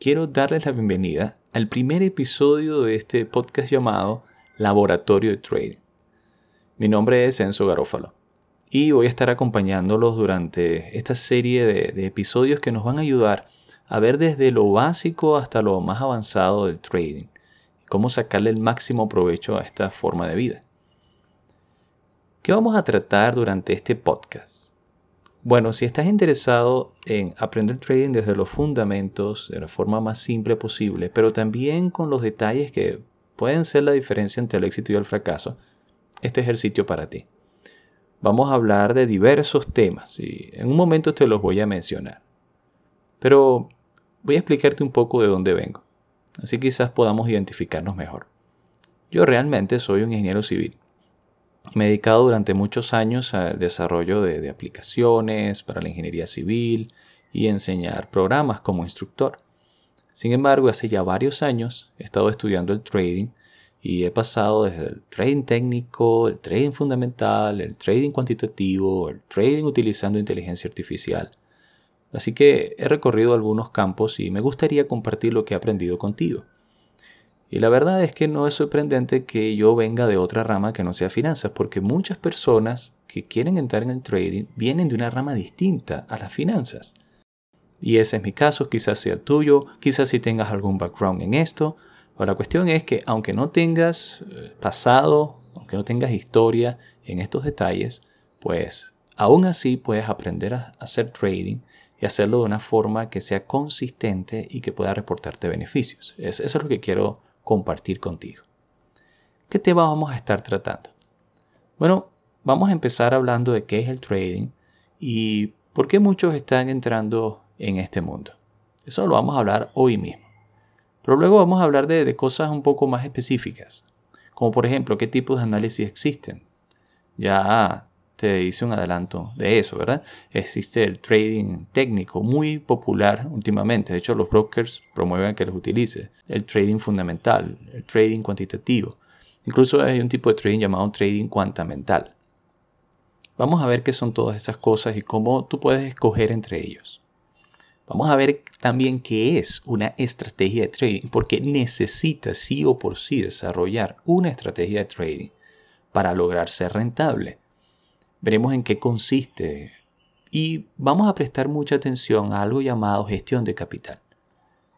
quiero darles la bienvenida al primer episodio de este podcast llamado Laboratorio de Trading. Mi nombre es Enzo Garófalo y voy a estar acompañándolos durante esta serie de, de episodios que nos van a ayudar a ver desde lo básico hasta lo más avanzado del trading, cómo sacarle el máximo provecho a esta forma de vida. ¿Qué vamos a tratar durante este podcast? Bueno, si estás interesado en aprender trading desde los fundamentos, de la forma más simple posible, pero también con los detalles que pueden ser la diferencia entre el éxito y el fracaso, este es el sitio para ti. Vamos a hablar de diversos temas y en un momento te los voy a mencionar. Pero voy a explicarte un poco de dónde vengo, así quizás podamos identificarnos mejor. Yo realmente soy un ingeniero civil me he dedicado durante muchos años al desarrollo de, aplicaciones para la ingeniería civil y enseñar programas como instructor. Sin embargo, hace ya varios años he estado estudiando el trading y he pasado desde el trading técnico, el trading fundamental, el trading cuantitativo, el trading utilizando inteligencia artificial. Así que he recorrido algunos campos y me gustaría compartir lo que he aprendido contigo. Y la verdad es que no es sorprendente que yo venga de otra rama que no sea finanzas, porque muchas personas que quieren entrar en el trading vienen de una rama distinta a las finanzas. Y ese es mi caso, quizás sea tuyo, quizás si tengas algún background en esto. Pero la cuestión es que aunque no tengas eh, pasado, aunque no tengas historia en estos detalles, pues aún así puedes aprender a hacer trading y hacerlo de una forma que sea consistente y que pueda reportarte beneficios. Eso es lo que quiero compartir contigo. ¿Qué tema vamos a estar tratando? Bueno, vamos a empezar hablando de qué es el trading y por qué muchos están entrando en este mundo. Eso lo vamos a hablar hoy mismo. Pero luego vamos a hablar de, cosas un poco más específicas, como por ejemplo qué tipos de análisis existen. Ya te hice un adelanto de eso, ¿verdad? Existe el trading técnico muy popular últimamente. De hecho, los brokers promueven que los utilice. El trading fundamental, el trading cuantitativo. Incluso hay un tipo de trading llamado trading cuantamental. Vamos a ver qué son todas esas cosas y cómo tú puedes escoger entre ellos. Vamos a ver también qué es una estrategia de trading, porque necesitas sí o por sí desarrollar una estrategia de trading para lograr ser rentable Veremos en qué consiste y vamos a prestar mucha atención a algo llamado gestión de capital.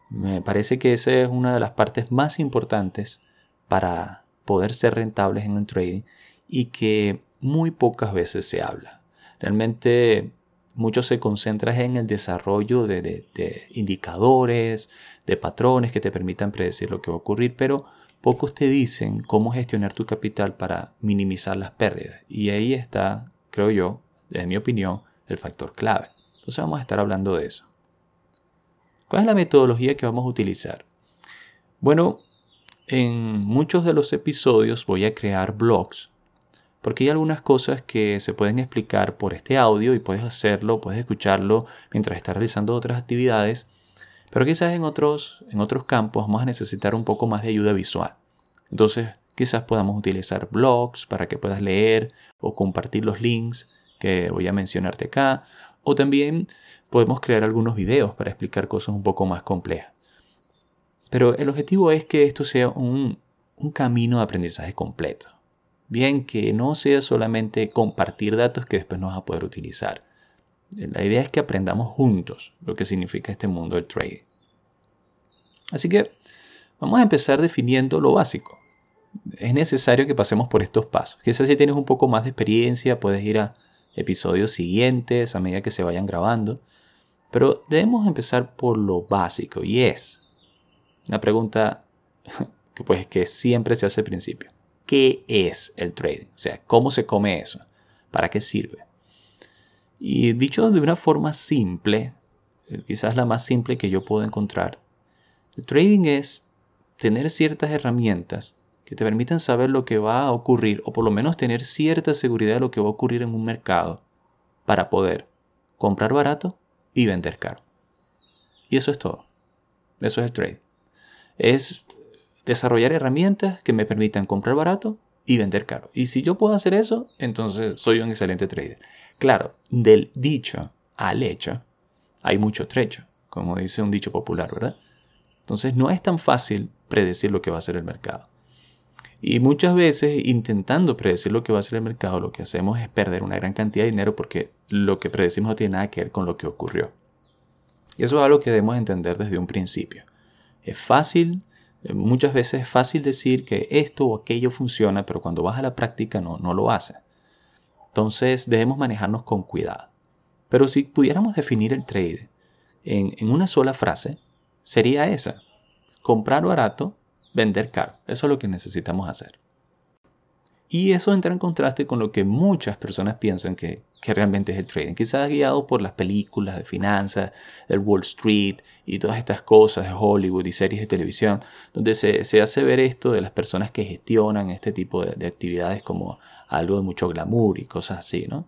Me parece que esa es una de las partes más importantes para poder ser rentables en el trading y que muy pocas veces se habla. Realmente mucho se concentra en el desarrollo de, de, indicadores, de patrones que te permitan predecir lo que va a ocurrir, pero pocos te dicen cómo gestionar tu capital para minimizar las pérdidas. Y ahí está creo yo, desde mi opinión, el factor clave. Entonces vamos a estar hablando de eso. ¿Cuál es la metodología que vamos a utilizar? Bueno, en muchos de los episodios voy a crear blogs, porque hay algunas cosas que se pueden explicar por este audio y puedes hacerlo, puedes escucharlo mientras estás realizando otras actividades, pero quizás en otros, en otros campos vamos a necesitar un poco más de ayuda visual. Entonces, quizás podamos utilizar blogs para que puedas leer o compartir los links que voy a mencionarte acá. O también podemos crear algunos videos para explicar cosas un poco más complejas. Pero el objetivo es que esto sea un, un camino de aprendizaje completo. Bien, que no sea solamente compartir datos que después no vas a poder utilizar. La idea es que aprendamos juntos lo que significa este mundo del trading. Así que vamos a empezar definiendo lo básico es necesario que pasemos por estos pasos. Quizás si tienes un poco más de experiencia, puedes ir a episodios siguientes a medida que se vayan grabando. Pero debemos empezar por lo básico y es una pregunta que, pues, que siempre se hace al principio. ¿Qué es el trading? O sea, ¿cómo se come eso? ¿Para qué sirve? Y dicho de una forma simple, eh, quizás la más simple que yo puedo encontrar, el trading es tener ciertas herramientas que te permitan saber lo que va a ocurrir o por lo menos tener cierta seguridad de lo que va a ocurrir en un mercado para poder comprar barato y vender caro. Y eso es todo. Eso es el trade. Es desarrollar herramientas que me permitan comprar barato y vender caro. Y si yo puedo hacer eso, entonces soy un excelente trader. Claro, del dicho al hecho hay mucho trecho, como dice un dicho popular, ¿verdad? Entonces no es tan fácil predecir lo que va a hacer el mercado. Y muchas veces intentando predecir lo que va a hacer el mercado, lo que hacemos es perder una gran cantidad de dinero porque lo que predecimos no tiene nada que ver con lo que ocurrió. Y eso es algo que debemos entender desde un principio. Es fácil, eh, muchas veces es fácil decir que esto o aquello funciona, pero cuando vas a la práctica no, no lo hace. Entonces debemos manejarnos con cuidado. Pero si pudiéramos definir el trade en, en una sola frase, sería esa. Comprar barato vender caro. Eso es lo que necesitamos hacer. Y eso entra en contraste con lo que muchas personas piensan que, realmente es el trading. Quizás guiado por las películas de finanzas, del Wall Street y todas estas cosas de Hollywood y series de televisión, donde se, hace ver esto de las personas que gestionan este tipo de, de, actividades como algo de mucho glamour y cosas así, ¿no?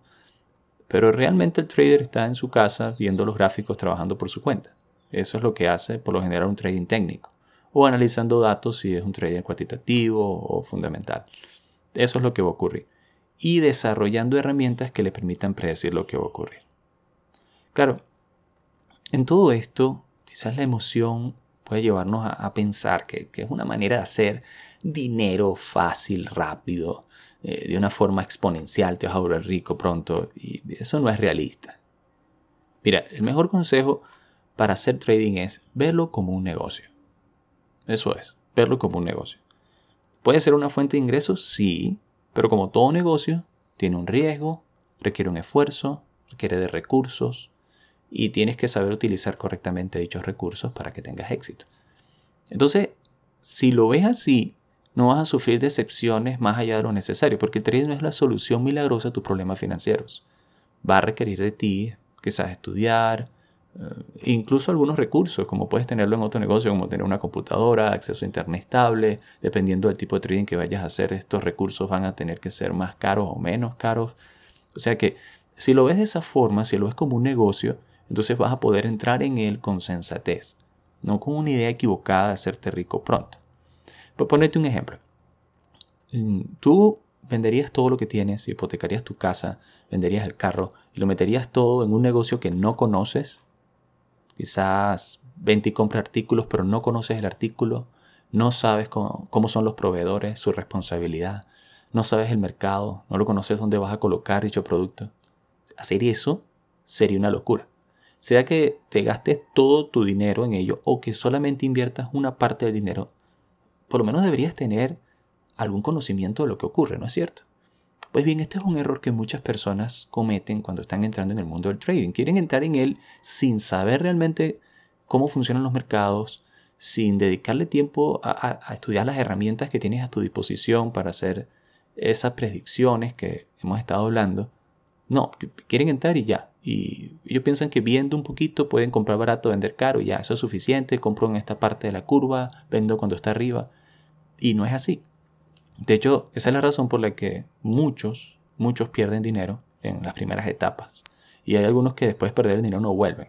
Pero realmente el trader está en su casa viendo los gráficos trabajando por su cuenta. Eso es lo que hace por lo general un trading técnico o analizando datos si es un trader cuantitativo o fundamental. Eso es lo que va a ocurrir. Y desarrollando herramientas que le permitan predecir lo que va a ocurrir. Claro, en todo esto, quizás la emoción puede llevarnos a, pensar que, es una manera de hacer dinero fácil, rápido, eh, de una forma exponencial, te vas a volver rico pronto, y eso no es realista. Mira, el mejor consejo para hacer trading es verlo como un negocio. Eso es, verlo como un negocio. ¿Puede ser una fuente de ingresos? Sí, pero como todo negocio, tiene un riesgo, requiere un esfuerzo, requiere de recursos y tienes que saber utilizar correctamente dichos recursos para que tengas éxito. Entonces, si lo ves así, no vas a sufrir decepciones más allá de lo necesario, porque el trading no es la solución milagrosa a tus problemas financieros. Va a requerir de ti quizás estudiar, eh, incluso algunos recursos, como puedes tenerlo en otro negocio, como tener una computadora, acceso a internet estable, dependiendo del tipo de trading que vayas a hacer, estos recursos van a tener que ser más caros o menos caros. O sea que si lo ves de esa forma, si lo ves como un negocio, entonces vas a poder entrar en él con sensatez, no con una idea equivocada de hacerte rico pronto. Por ponerte un ejemplo. Mm, tú venderías todo lo que tienes, hipotecarías tu casa, venderías el carro y lo meterías todo en un negocio que no conoces Quizás vente y compra artículos, pero no conoces el artículo, no sabes cómo, son los proveedores, su responsabilidad, no sabes el mercado, no lo conoces dónde vas a colocar dicho producto. Hacer eso sería una locura. Sea que te gastes todo tu dinero en ello o que solamente inviertas una parte del dinero, por lo menos deberías tener algún conocimiento de lo que ocurre, ¿no es cierto? Pues bien, este es un error que muchas personas cometen cuando están entrando en el mundo del trading. Quieren entrar en él sin saber realmente cómo funcionan los mercados, sin dedicarle tiempo a, estudiar las herramientas que tienes a tu disposición para hacer esas predicciones que hemos estado hablando. No, quieren entrar y ya. Y ellos piensan que viendo un poquito pueden comprar barato, vender caro y ya, eso es suficiente. Compro en esta parte de la curva, vendo cuando está arriba. Y no es así. De hecho, esa es la razón por la que muchos, muchos pierden dinero en las primeras etapas. Y hay algunos que después de perder el dinero no vuelven.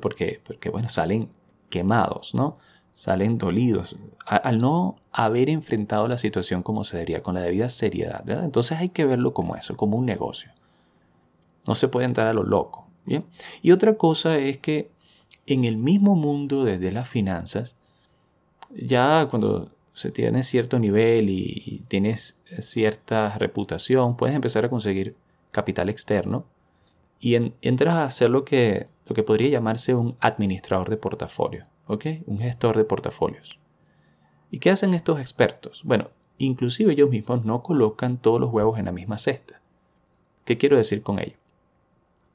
Porque, porque bueno, salen quemados, ¿no? Salen dolidos. al no haber enfrentado la situación como se debería, con la debida seriedad, ¿verdad? Entonces hay que verlo como eso, como un negocio. No se puede entrar a lo loco, ¿bien? Y otra cosa es que en el mismo mundo desde las finanzas, ya cuando se tiene cierto nivel y tienes cierta reputación, puedes empezar a conseguir capital externo y entras a hacer lo que, lo que podría llamarse un administrador de portafolio, ¿ok? Un gestor de portafolios. ¿Y qué hacen estos expertos? Bueno, inclusive ellos mismos no colocan todos los huevos en la misma cesta. ¿Qué quiero decir con ello?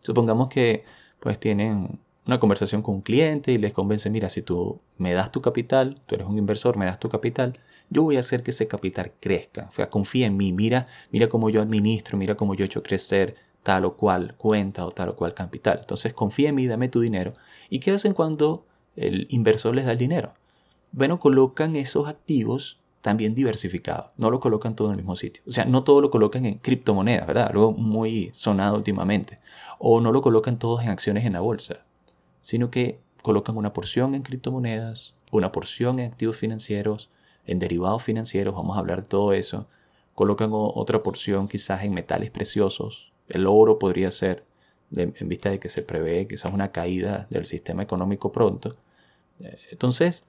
Supongamos que pues tienen una conversación con un cliente y les convence, mira, si tú me das tu capital, tú eres un inversor, me das tu capital, yo voy a hacer que ese capital crezca. O sea, confía en mí, mira, mira cómo yo administro, mira cómo yo he hecho crecer tal o cual cuenta o tal o cual capital. Entonces, confía en mí, dame tu dinero. ¿Y qué hacen cuando el inversor les da el dinero? Bueno, colocan esos activos también diversificados. No lo colocan todo en el mismo sitio. O sea, no todo lo colocan en criptomonedas, ¿verdad? Algo muy sonado últimamente. O no lo colocan todos en acciones en la bolsa sino que colocan una porción en criptomonedas, una porción en activos financieros, en derivados financieros, vamos a hablar de todo eso. Colocan otra porción quizás en metales preciosos, el oro podría ser, en vista de que se prevé quizás una caída del sistema económico pronto. Eh, entonces,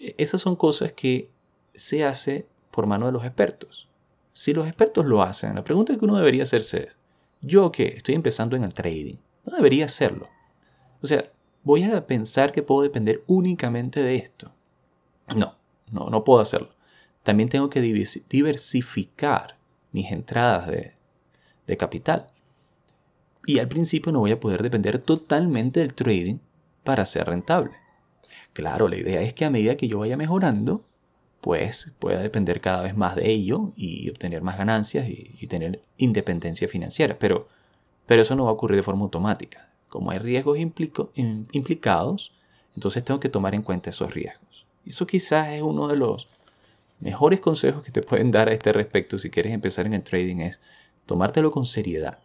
e, esas son cosas que se hace por mano de los expertos. Si los expertos lo hacen, la pregunta que uno debería hacerse es, yo que estoy empezando en el trading, no debería hacerlo. O sea, voy a pensar que puedo depender únicamente de esto. No, no, no puedo hacerlo. También tengo que diversificar mis entradas de, de capital. Y al principio no voy a poder depender totalmente del trading para ser rentable. Claro, la idea es que a medida que yo vaya mejorando, pues pueda depender cada vez más de ello y obtener más ganancias y, tener independencia financiera. Pero, pero eso no va a ocurrir de forma automática. Como hay riesgos implicados, entonces tengo que tomar en cuenta esos riesgos. Eso quizás es uno de los mejores consejos que te pueden dar a este respecto si quieres empezar en el trading es tomártelo con seriedad.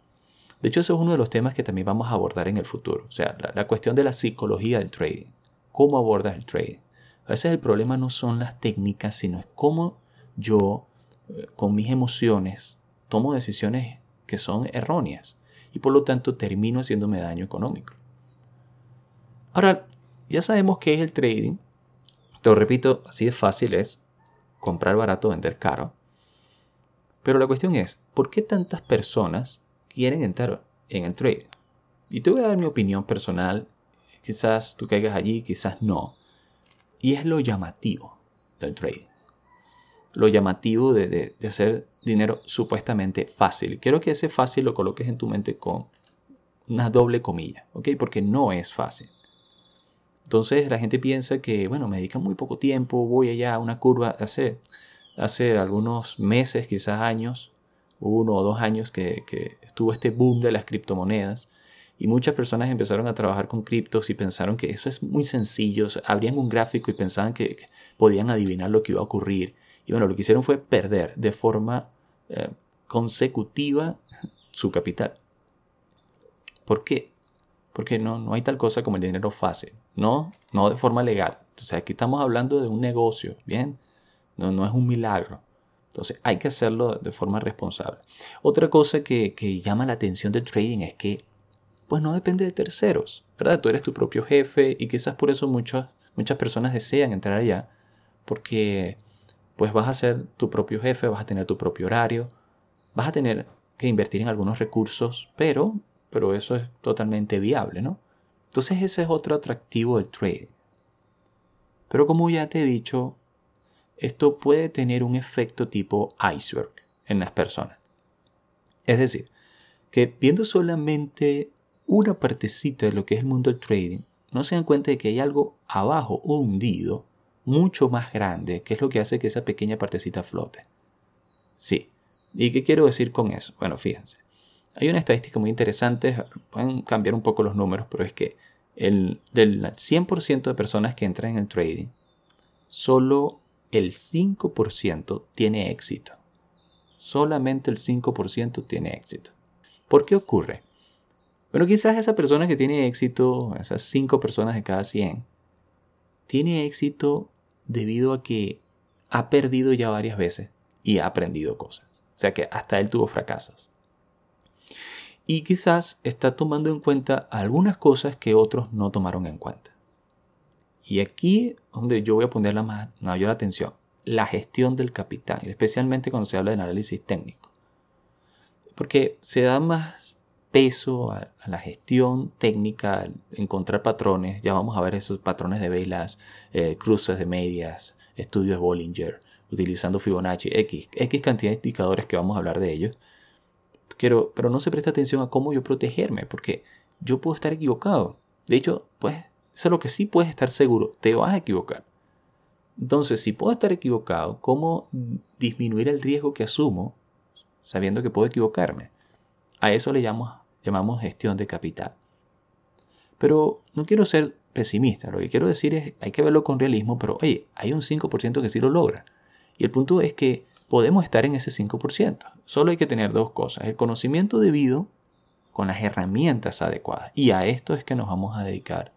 De hecho, eso es uno de los temas que también vamos a abordar en el futuro. O sea, la, cuestión de la psicología del trading. ¿Cómo abordas el trading? A veces el problema no son las técnicas, sino es cómo yo, eh, con mis emociones, tomo decisiones que son erróneas por lo tanto termino haciéndome daño económico. Ahora, ya sabemos qué es el trading. Te lo repito, así de fácil es comprar barato, vender caro. Pero la cuestión es, ¿por qué tantas personas quieren entrar en el trading? Y te voy a dar mi opinión personal. Quizás tú caigas allí, quizás no. Y es lo llamativo del trading. Lo llamativo de, hacer dinero supuestamente fácil. Quiero que ese fácil lo coloques en tu mente con una doble comilla, ¿ok? Porque no es fácil. Entonces la gente piensa que, bueno, me dedica muy poco tiempo, voy allá a una curva. Hace, hace algunos meses, quizás años, uno o dos años que, que estuvo este boom de las criptomonedas y muchas personas empezaron a trabajar con criptos y pensaron que eso es muy sencillo. Abrían un gráfico y pensaban que, podían adivinar lo que iba a ocurrir. Y bueno, lo que hicieron fue perder de forma eh, consecutiva su capital. ¿Por qué? Porque no, no hay tal cosa como el dinero fácil. No, no de forma legal. Entonces aquí estamos hablando de un negocio, ¿bien? No, no es un milagro. Entonces hay que hacerlo de forma responsable. Otra cosa que, llama la atención del trading es que pues no depende de terceros, ¿verdad? Tú eres tu propio jefe y quizás por eso muchas, muchas personas desean entrar allá porque pues vas a ser tu propio jefe, vas a tener tu propio horario, vas a tener que invertir en algunos recursos, pero, pero eso es totalmente viable, ¿no? Entonces ese es otro atractivo del trading. Pero como ya te he dicho, esto puede tener un efecto tipo iceberg en las personas. Es decir, que viendo solamente una partecita de lo que es el mundo del trading, no se dan cuenta de que hay algo abajo hundido mucho más grande, que es lo que hace que esa pequeña partecita flote. Sí. ¿Y qué quiero decir con eso? Bueno, fíjense. Hay una estadística muy interesante, pueden cambiar un poco los números, pero es que el, del 100% de personas que entran en el trading, solo el 5% tiene éxito. Solamente el 5% tiene éxito. ¿Por qué ocurre? Bueno, quizás esa persona que tiene éxito, esas 5 personas de cada 100, tiene éxito debido a que ha perdido ya varias veces y ha aprendido cosas. O sea que hasta él tuvo fracasos y quizás está tomando en cuenta algunas cosas que otros no tomaron en cuenta. Y aquí donde yo voy a poner la mayor atención, la gestión del capital, especialmente cuando se habla de análisis técnico. Porque se da más peso a, la gestión técnica, encontrar patrones, ya vamos a ver esos patrones de velas, eh, cruces de medias, estudios de Bollinger, utilizando Fibonacci, X, X cantidad de indicadores que vamos a hablar de ellos pero, no se presta atención a cómo yo protegerme, porque yo puedo estar equivocado. De hecho, pues, eso es lo que sí puedes estar seguro, te vas a equivocar. Entonces, si puedo estar equivocado, ¿cómo disminuir el riesgo que asumo sabiendo que puedo equivocarme? A eso le llamamos, llamamos gestión de capital. Pero no quiero ser pesimista, lo que quiero decir es, hay que verlo con realismo, pero oye, hay un 5% que sí lo logra. Y el punto es que podemos estar en ese 5%. Solo hay que tener dos cosas, el conocimiento debido con las herramientas adecuadas. Y a esto es que nos vamos a dedicar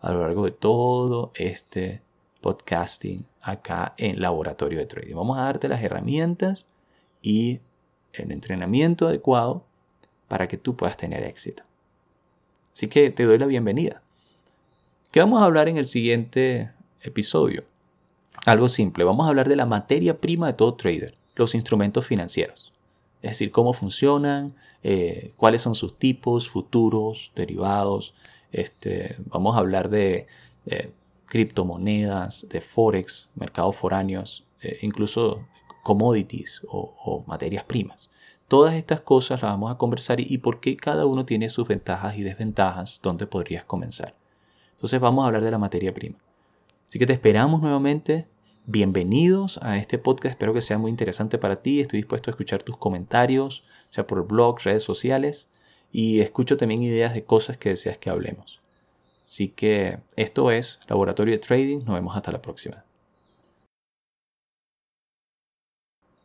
a lo largo de todo este podcasting acá en Laboratorio de Trading. Vamos a darte las herramientas y el entrenamiento adecuado para que tú puedas tener éxito. Así que te doy la bienvenida. ¿Qué vamos a hablar en el siguiente episodio? algo simple. Vamos a hablar de la materia prima de todo trader, los instrumentos financieros. Es decir, cómo funcionan, eh, cuáles son sus tipos, futuros, derivados. Este, vamos a hablar de criptomonedas, de forex, mercados foráneos, eh, incluso commodities o, materias primas. Todas estas cosas las vamos a conversar y, por qué cada uno tiene sus ventajas y desventajas, dónde podrías comenzar. Entonces vamos a hablar de la materia prima. Así que te esperamos nuevamente. Bienvenidos a este podcast. Espero que sea muy interesante para ti. Estoy dispuesto a escuchar tus comentarios, sea por blog, redes sociales. Y escucho también ideas de cosas que deseas que hablemos. Así que esto es Laboratorio de Trading. Nos vemos hasta la próxima.